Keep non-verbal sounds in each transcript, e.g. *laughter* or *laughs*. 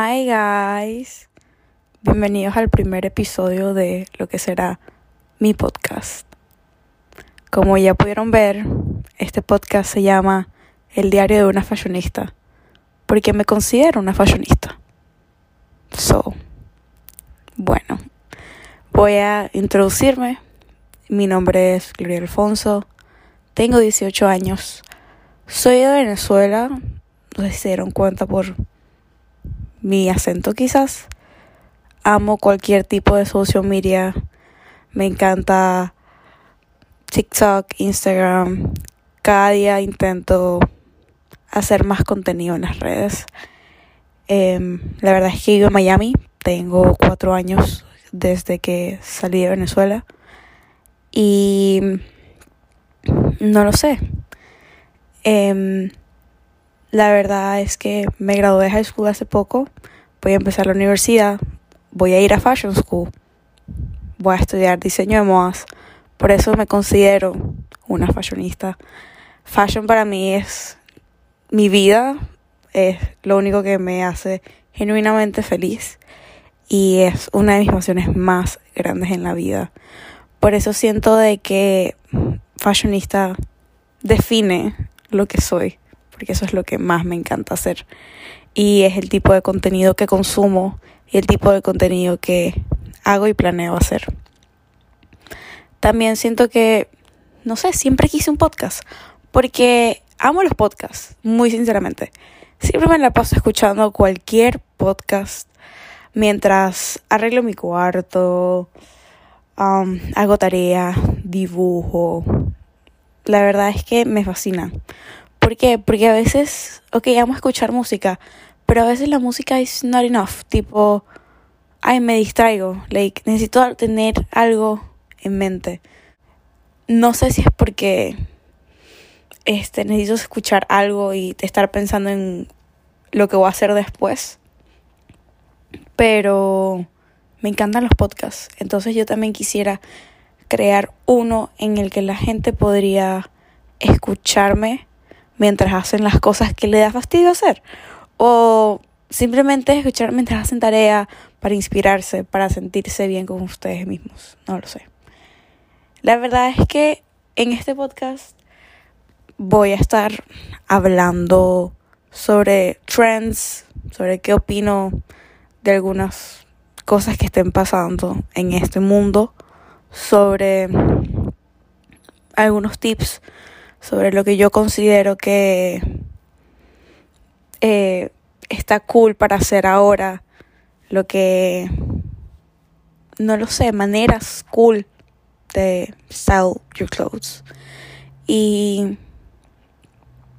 Hi guys, bienvenidos al primer episodio de lo que será mi podcast. Como ya pudieron ver, este podcast se llama El diario de una fashionista, porque me considero una fashionista. So, bueno, voy a introducirme. Mi nombre es Gloria Alfonso, tengo 18 años, soy de Venezuela, no sé se dieron cuenta por mi acento quizás. Amo cualquier tipo de social media. Me encanta TikTok, Instagram. Cada día intento hacer más contenido en las redes. Em, la verdad es que vivo en Miami. Tengo cuatro años desde que salí de Venezuela. Y no lo sé. Eh, la verdad es que me gradué de high school hace poco, voy a empezar la universidad, voy a ir a fashion school, voy a estudiar diseño de modas, por eso me considero una fashionista. Fashion para mí es mi vida, es lo único que me hace genuinamente feliz y es una de mis pasiones más grandes en la vida. Por eso siento de que fashionista define lo que soy porque eso es lo que más me encanta hacer. Y es el tipo de contenido que consumo y el tipo de contenido que hago y planeo hacer. También siento que, no sé, siempre quise un podcast, porque amo los podcasts, muy sinceramente. Siempre me la paso escuchando cualquier podcast mientras arreglo mi cuarto, um, hago tarea, dibujo. La verdad es que me fascina. ¿Por qué? Porque a veces, ok, amo escuchar música, pero a veces la música es not enough. Tipo, ay, me distraigo. Like, necesito tener algo en mente. No sé si es porque este, necesito escuchar algo y estar pensando en lo que voy a hacer después. Pero me encantan los podcasts. Entonces yo también quisiera crear uno en el que la gente podría escucharme mientras hacen las cosas que le da fastidio hacer. O simplemente escuchar mientras hacen tarea para inspirarse, para sentirse bien con ustedes mismos. No lo sé. La verdad es que en este podcast voy a estar hablando sobre trends, sobre qué opino de algunas cosas que estén pasando en este mundo, sobre algunos tips sobre lo que yo considero que eh, está cool para hacer ahora, lo que, no lo sé, maneras cool de style your clothes. Y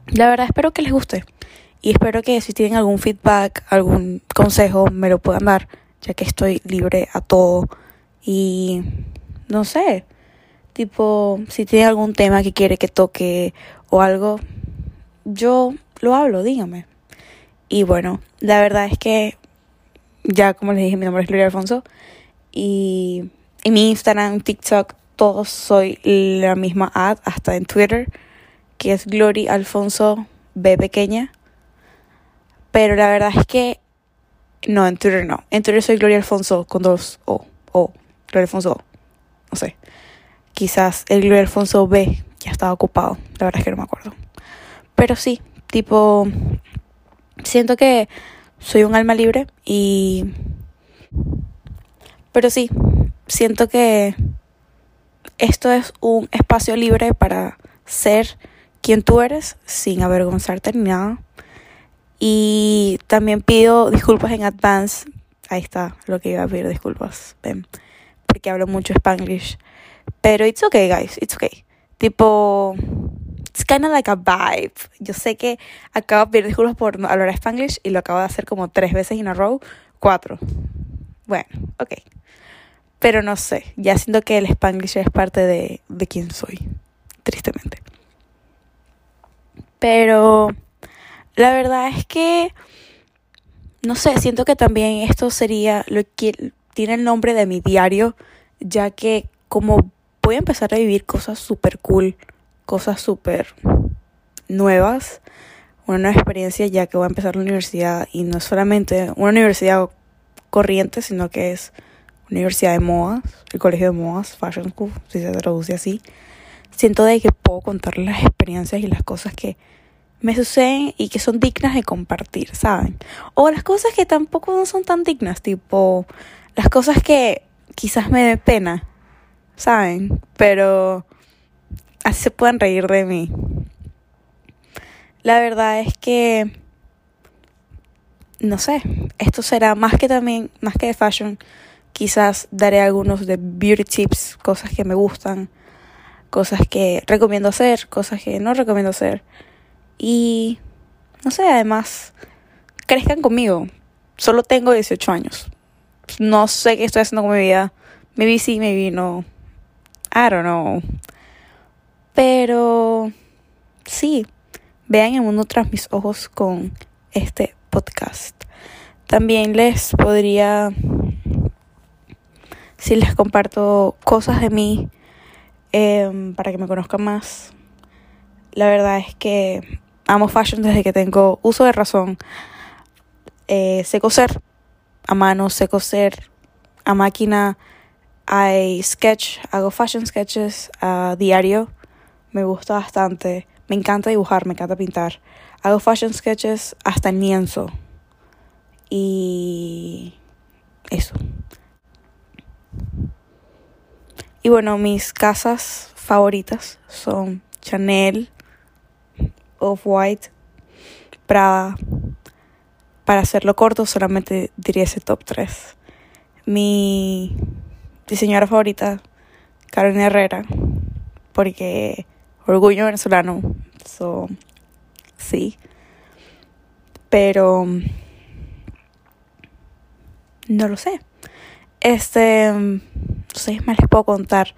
la verdad espero que les guste. Y espero que si tienen algún feedback, algún consejo, me lo puedan dar, ya que estoy libre a todo. Y no sé, Tipo, si tiene algún tema que quiere que toque o algo, yo lo hablo, dígame. Y bueno, la verdad es que ya como les dije, mi nombre es Gloria Alfonso. Y en mi Instagram, TikTok, todos soy la misma ad, hasta en Twitter, que es Glory Alfonso B pequeña. Pero la verdad es que no, en Twitter no. En Twitter soy Gloria Alfonso con dos O. O. Gloria Alfonso O. No sé quizás el Gloria Alfonso B ya estaba ocupado, la verdad es que no me acuerdo. Pero sí, tipo, siento que soy un alma libre y... Pero sí, siento que esto es un espacio libre para ser quien tú eres sin avergonzarte ni nada. Y también pido disculpas en advance. Ahí está lo que iba a pedir disculpas. Ven, porque hablo mucho spanglish. Pero it's okay, guys, it's okay. Tipo, it's kind of like a vibe. Yo sé que acabo de pedir disculpas por hablar spanglish y lo acabo de hacer como tres veces en a row. Cuatro. Bueno, ok. Pero no sé, ya siento que el spanglish es parte de, de quién soy, tristemente. Pero la verdad es que, no sé, siento que también esto sería lo que tiene el nombre de mi diario, ya que como voy a empezar a vivir cosas súper cool, cosas súper nuevas, una nueva experiencia ya que voy a empezar la universidad y no es solamente una universidad corriente, sino que es Universidad de Modas, el Colegio de Modas, Fashion School, si se traduce así. Siento de que puedo contar las experiencias y las cosas que me suceden y que son dignas de compartir, ¿saben? O las cosas que tampoco no son tan dignas, tipo las cosas que quizás me dé pena, ¿saben? Pero así se pueden reír de mí. La verdad es que no sé, esto será más que también, más que de fashion, quizás daré algunos de beauty tips, cosas que me gustan, cosas que recomiendo hacer, cosas que no recomiendo hacer. Y no sé, además, crezcan conmigo. Solo tengo 18 años. No sé qué estoy haciendo con mi vida. Maybe sí, maybe no. I don't know. Pero sí, vean el mundo tras mis ojos con este podcast. También les podría, si les comparto cosas de mí em, para que me conozcan más, la verdad es que amo fashion desde que tengo uso de razón. Eh, sé coser a mano, sé coser a máquina, hay sketch, hago fashion sketches a diario, me gusta bastante, me encanta dibujar, me encanta pintar. Hago fashion sketches hasta en lienzo. Y eso. Y bueno, mis casas favoritas son Chanel, Off-White, Prada. Para hacerlo corto, solamente diría ese top 3. Mi diseñadora favorita, Carolina Herrera, porque orgullo venezolano. So, sí. Pero no lo sé. Este, no sé, más les puedo contar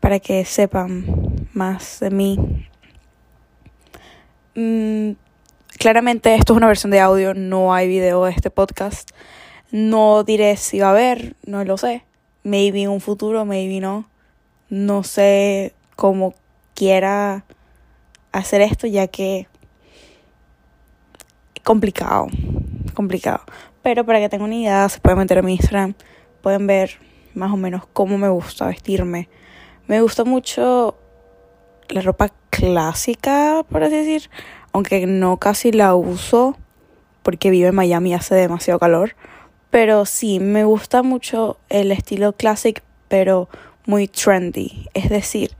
para que sepan más de mí. Mm, claramente esto es una versión de audio, no hay video de este podcast. No diré si va a haber, no lo sé. Maybe en un futuro, maybe no. No sé cómo quiera hacer esto ya que complicado, complicado. Pero para que tengan una idea, se pueden meter en mi Instagram, pueden ver más o menos cómo me gusta vestirme. Me gusta mucho la ropa clásica, por así decir, aunque no casi la uso porque vivo en Miami y hace demasiado calor. Pero sí, me gusta mucho el estilo clásico, pero muy trendy. Es decir,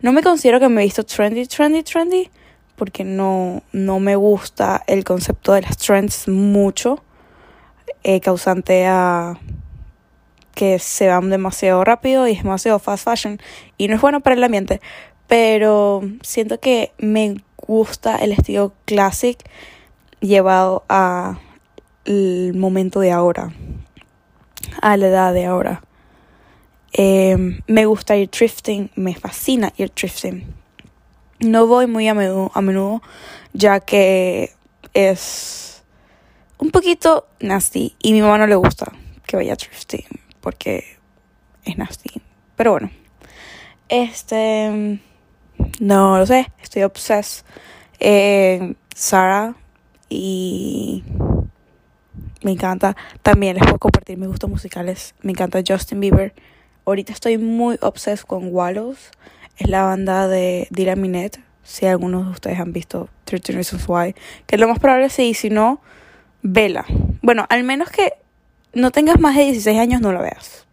no me considero que me he visto trendy, trendy, trendy, porque no, no me gusta el concepto de las trends mucho, eh, causante a que se van demasiado rápido y es demasiado fast fashion y no es bueno para el ambiente, pero siento que me gusta el estilo classic llevado a el momento de ahora, a la edad de ahora. Em, me gusta ir thrifting, me fascina ir thrifting. No voy muy a menudo, ya que es un poquito nasty y mi mamá no le gusta que vaya a thrifting porque es nasty. Pero bueno, este, no lo sé, estoy obsessed. Eh, Sara y me encanta. También les puedo compartir mis gustos musicales. Me encanta Justin Bieber. Ahorita estoy muy obsessed con Wallows. Es la banda de Dylan Minette. Si algunos de ustedes han visto 13 Reasons Why. Que lo más probable sí. Si no, vela. Bueno, al menos que no tengas más de 16 años, no la veas.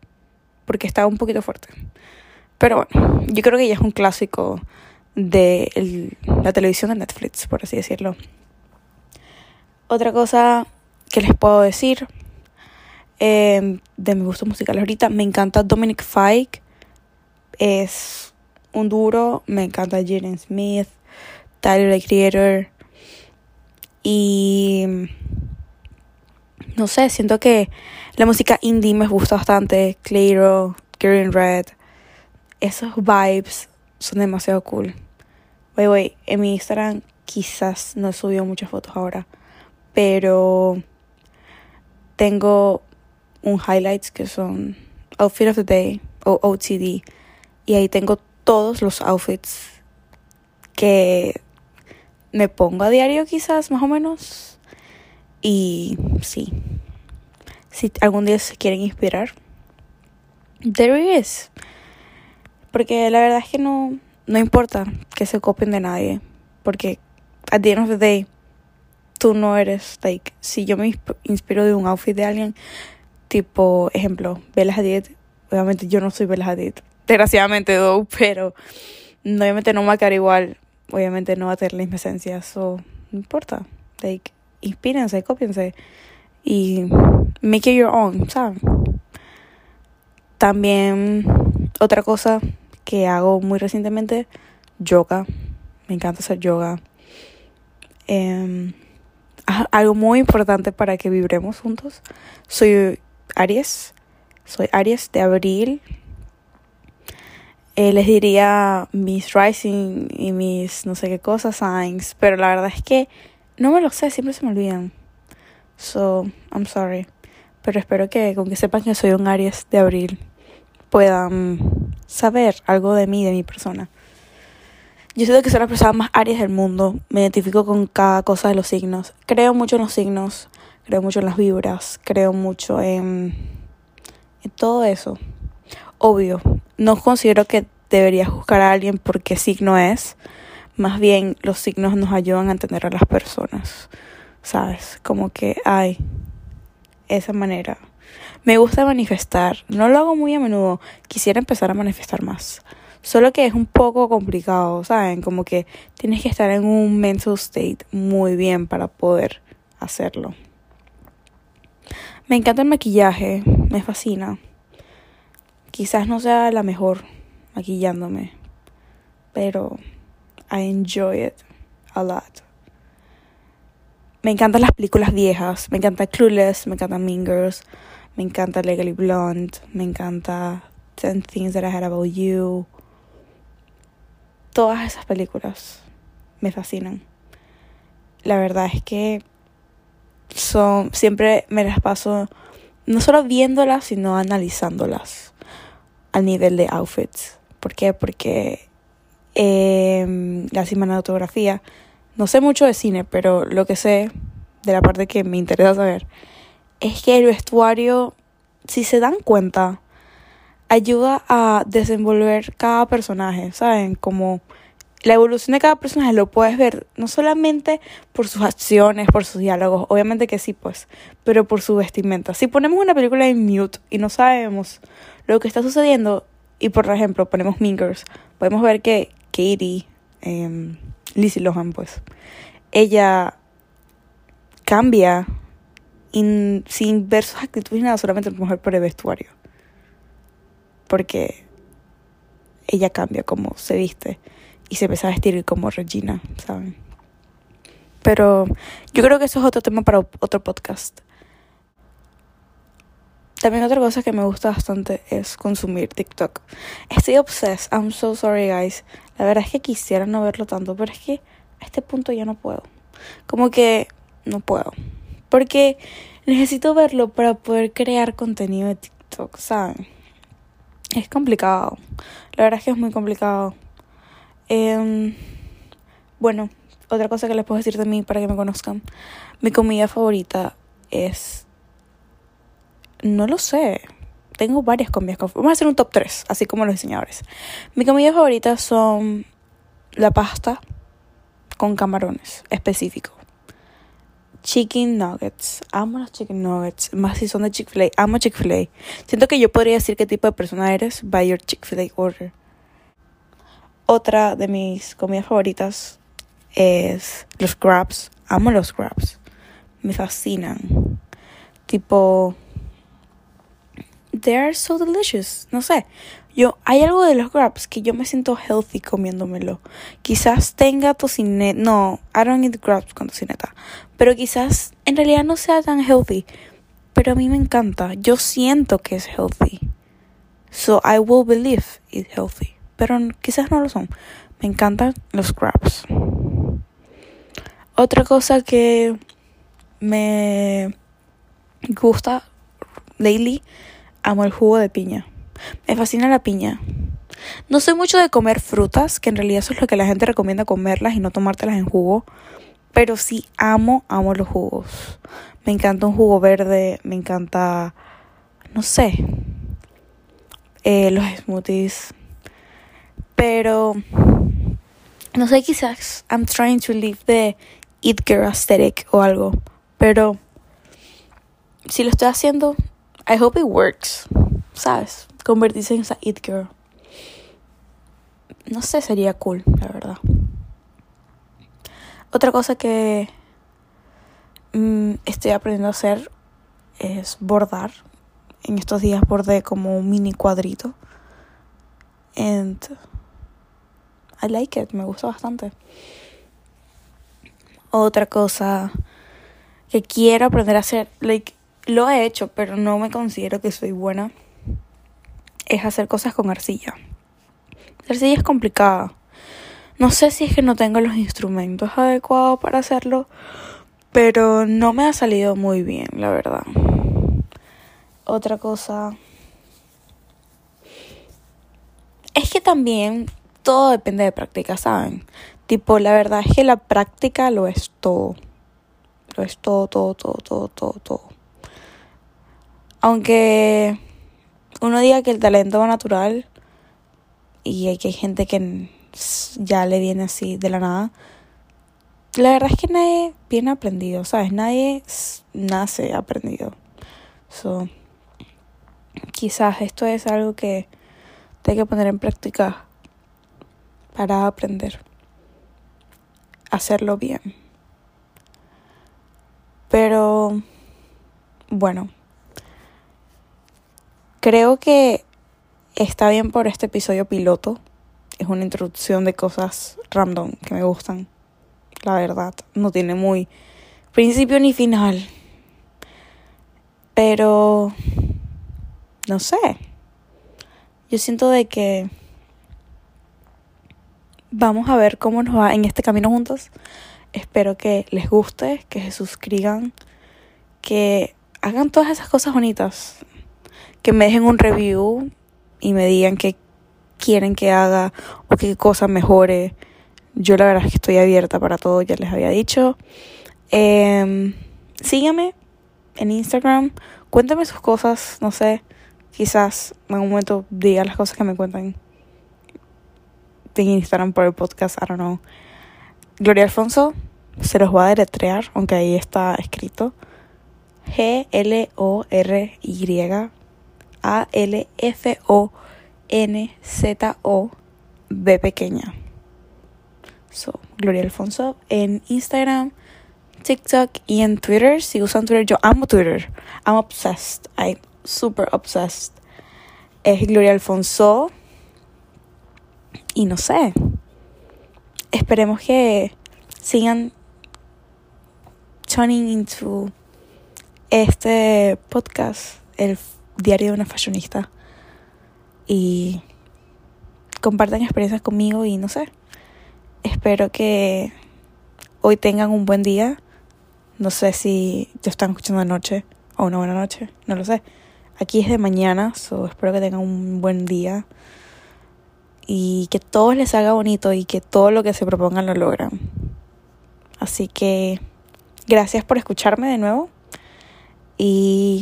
Porque está un poquito fuerte. Pero bueno, yo creo que ya es un clásico de la televisión de Netflix, por así decirlo. Otra cosa que les puedo decir Em, de mi gusto musical ahorita. Me encanta Dominic Fike. Es un duro. Me encanta Jaden Smith. Tyler the Creator. Y no sé, siento que la música indie me gusta bastante. Clairo, Green Red. Esos vibes son demasiado cool. Voy, voy, en mi Instagram quizás no he subido muchas fotos ahora. Pero tengo un highlights que son Outfit of the Day o OTD. Y ahí tengo todos los outfits que me pongo a diario quizás, más o menos. Y sí, si algún día se quieren inspirar, there is. Porque la verdad es que no, no importa que se copien de nadie. Porque at the end of the day, tú no eres, like, si yo me inspiro de un outfit de alguien, tipo, ejemplo, Bella Hadid, obviamente yo no soy Bella Hadid, *laughs* desgraciadamente, though, pero obviamente no me va a quedar igual, obviamente no va a tener la misma esencia, so, no importa, like, inspírense, cópiense y make it your own, ¿saben? También otra cosa que hago muy recientemente, yoga. Me encanta hacer yoga. Em, algo muy importante para que vibremos juntos. Soy Aries. Soy Aries de abril. Eh, les diría mis rising y mis no sé qué cosas, signs. Pero la verdad es que no me lo sé, siempre se me olvidan. So, I'm sorry. Pero espero que con que sepan que soy un Aries de abril puedan saber algo de mí, de mi persona. Yo siento que soy la persona más Aries del mundo. Me identifico con cada cosa de los signos. Creo mucho en los signos, creo mucho en las vibras, creo mucho en, en todo eso. Obvio, no considero que debería juzgar a alguien por qué signo es. Más bien, los signos nos ayudan a entender a las personas. ¿Sabes? Como que hay esa manera me gusta manifestar. No lo hago muy a menudo. Quisiera empezar a manifestar más. Solo que es un poco complicado, ¿saben? Como que tienes que estar en un mental state muy bien para poder hacerlo. Me encanta el maquillaje, me fascina. Quizás no sea la mejor maquillándome, pero I enjoy it a lot. Me encantan las películas viejas, me encanta Clueless, me encanta Mean Girls, me encanta Legally Blonde. Me encanta Ten Things That I Had About You. Todas esas películas me fascinan. La verdad es que son siempre me las paso no solo viéndolas, sino analizándolas al nivel de outfits. ¿Por qué? Porque eh, la cinematografía, no sé mucho de cine, pero lo que sé de la parte que me interesa saber es que el vestuario, si se dan cuenta, ayuda a desenvolver cada personaje, ¿saben? Como la evolución de cada personaje lo puedes ver no solamente por sus acciones, por sus diálogos, obviamente que sí, pues, pero por su vestimenta. Si ponemos una película en mute y no sabemos lo que está sucediendo, y por ejemplo ponemos Mingers, podemos ver que Katie, eh, Lizzie Lohan, pues, ella cambia sin ver sus actitudes nada, solamente mujer por el vestuario. Porque ella cambia como se viste y se empieza a vestir como Regina, ¿saben? Pero yo creo que eso es otro tema para otro podcast. También otra cosa que me gusta bastante es consumir TikTok. Estoy obsessed. I'm so sorry, guys. La verdad es que quisiera no verlo tanto, pero es que a este punto ya no puedo. Como que no puedo. Porque necesito verlo para poder crear contenido de TikTok, ¿saben? Es complicado. La verdad es que es muy complicado. Em, bueno, otra cosa que les puedo decir de mí para que me conozcan. Mi comida favorita es... No lo sé. Tengo varias comidas. Vamos a hacer un top 3, así como los diseñadores. Mi comida favorita son la pasta con camarones específico chicken nuggets. Amo los chicken nuggets. Más si son de Chick-fil-A. Amo Chick-fil-A. Siento que yo podría decir qué tipo de persona eres by your Chick-fil-A order. Otra de mis comidas favoritas es los crabs. Amo los crabs. Me fascinan. Tipo... They are so delicious. No sé. Yo, hay algo de los grabs que yo me siento healthy comiéndomelo. Quizás tenga tocineta. No, I don't eat grabs con tocineta. Pero quizás en realidad no sea tan healthy. Pero a mí me encanta. Yo siento que es healthy. So I will believe it's healthy. Pero quizás no lo son. Me encantan los grabs. Otra cosa que me gusta lately, amo el jugo de piña. Me fascina la piña. No soy mucho de comer frutas, que en realidad eso es lo que la gente recomienda comerlas y no tomártelas en jugo. Pero sí amo, amo los jugos. Me encanta un jugo verde, me encanta, no sé, eh, los smoothies. Pero, no sé, quizás I'm trying to live the Eat Girl aesthetic o algo. Pero, si lo estoy haciendo, I hope it works. ¿Sabes? Convertirse en esa Eat Girl. No sé, sería cool, la verdad. Otra cosa que mm, estoy aprendiendo a hacer es bordar. En estos días bordé como un mini cuadrito. And I like it, me gusta bastante. Otra cosa que quiero aprender a hacer, like, lo he hecho, pero no me considero que soy buena, es hacer cosas con arcilla. La arcilla es complicada. No sé si es que no tengo los instrumentos adecuados para hacerlo, pero no me ha salido muy bien, la verdad. Otra cosa es que también todo depende de práctica, ¿saben? Tipo, la verdad es que la práctica lo es todo. Lo es todo, todo, todo, todo, todo, todo. Aunque uno diga que el talento va natural y hay que hay gente que ya le viene así de la nada. La verdad es que nadie viene aprendido, ¿sabes? Nadie nace aprendido. So, quizás esto es algo que tengo que poner en práctica para aprender. Hacerlo bien. Pero, bueno, creo que está bien por este episodio piloto es una introducción de cosas random que me gustan. La verdad, no tiene muy principio ni final. Pero no sé. Yo siento de que vamos a ver cómo nos va en este camino juntos. Espero que les guste, que se suscriban, que hagan todas esas cosas bonitas, que me dejen un review y me digan que quieren que haga o qué cosa mejore. Yo la verdad es que estoy abierta para todo, ya les había dicho. Eh, síganme en Instagram, cuéntame sus cosas, no sé, quizás en algún momento diga las cosas que me cuentan en Instagram por el podcast, I don't know. Gloria Alfonso, se los voy a deletrear, aunque ahí está escrito. G-L-O-R-Y A-L-F-O N-Z-O-B pequeña. So, Gloria Alfonso en Instagram, TikTok y en Twitter. Si usan Twitter, yo amo Twitter. I'm obsessed. I'm super obsessed. Es Gloria Alfonso. Y no sé. Esperemos que sigan tuning into este podcast, el diario de una fashionista y compartan experiencias conmigo y no sé. Espero que hoy tengan un buen día. No sé si ya están escuchando de noche o una buena noche, no lo sé. Aquí es de mañana, so espero que tengan un buen día y que todo les haga bonito y que todo lo que se propongan lo logran. Así que gracias por escucharme de nuevo y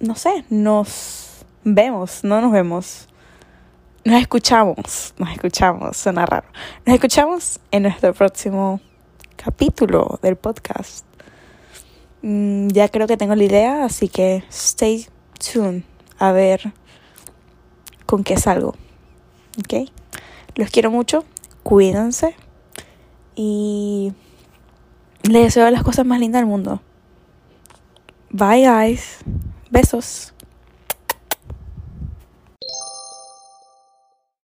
no sé, nos vemos, no nos vemos. Nos escuchamos, nos escuchamos, suena raro. Nos escuchamos en nuestro próximo capítulo del podcast. Mm, ya creo que tengo la idea, así que stay tuned a ver con qué salgo. ¿Ok? Los quiero mucho, cuídense y les deseo las cosas más lindas del mundo. Bye guys. Besos.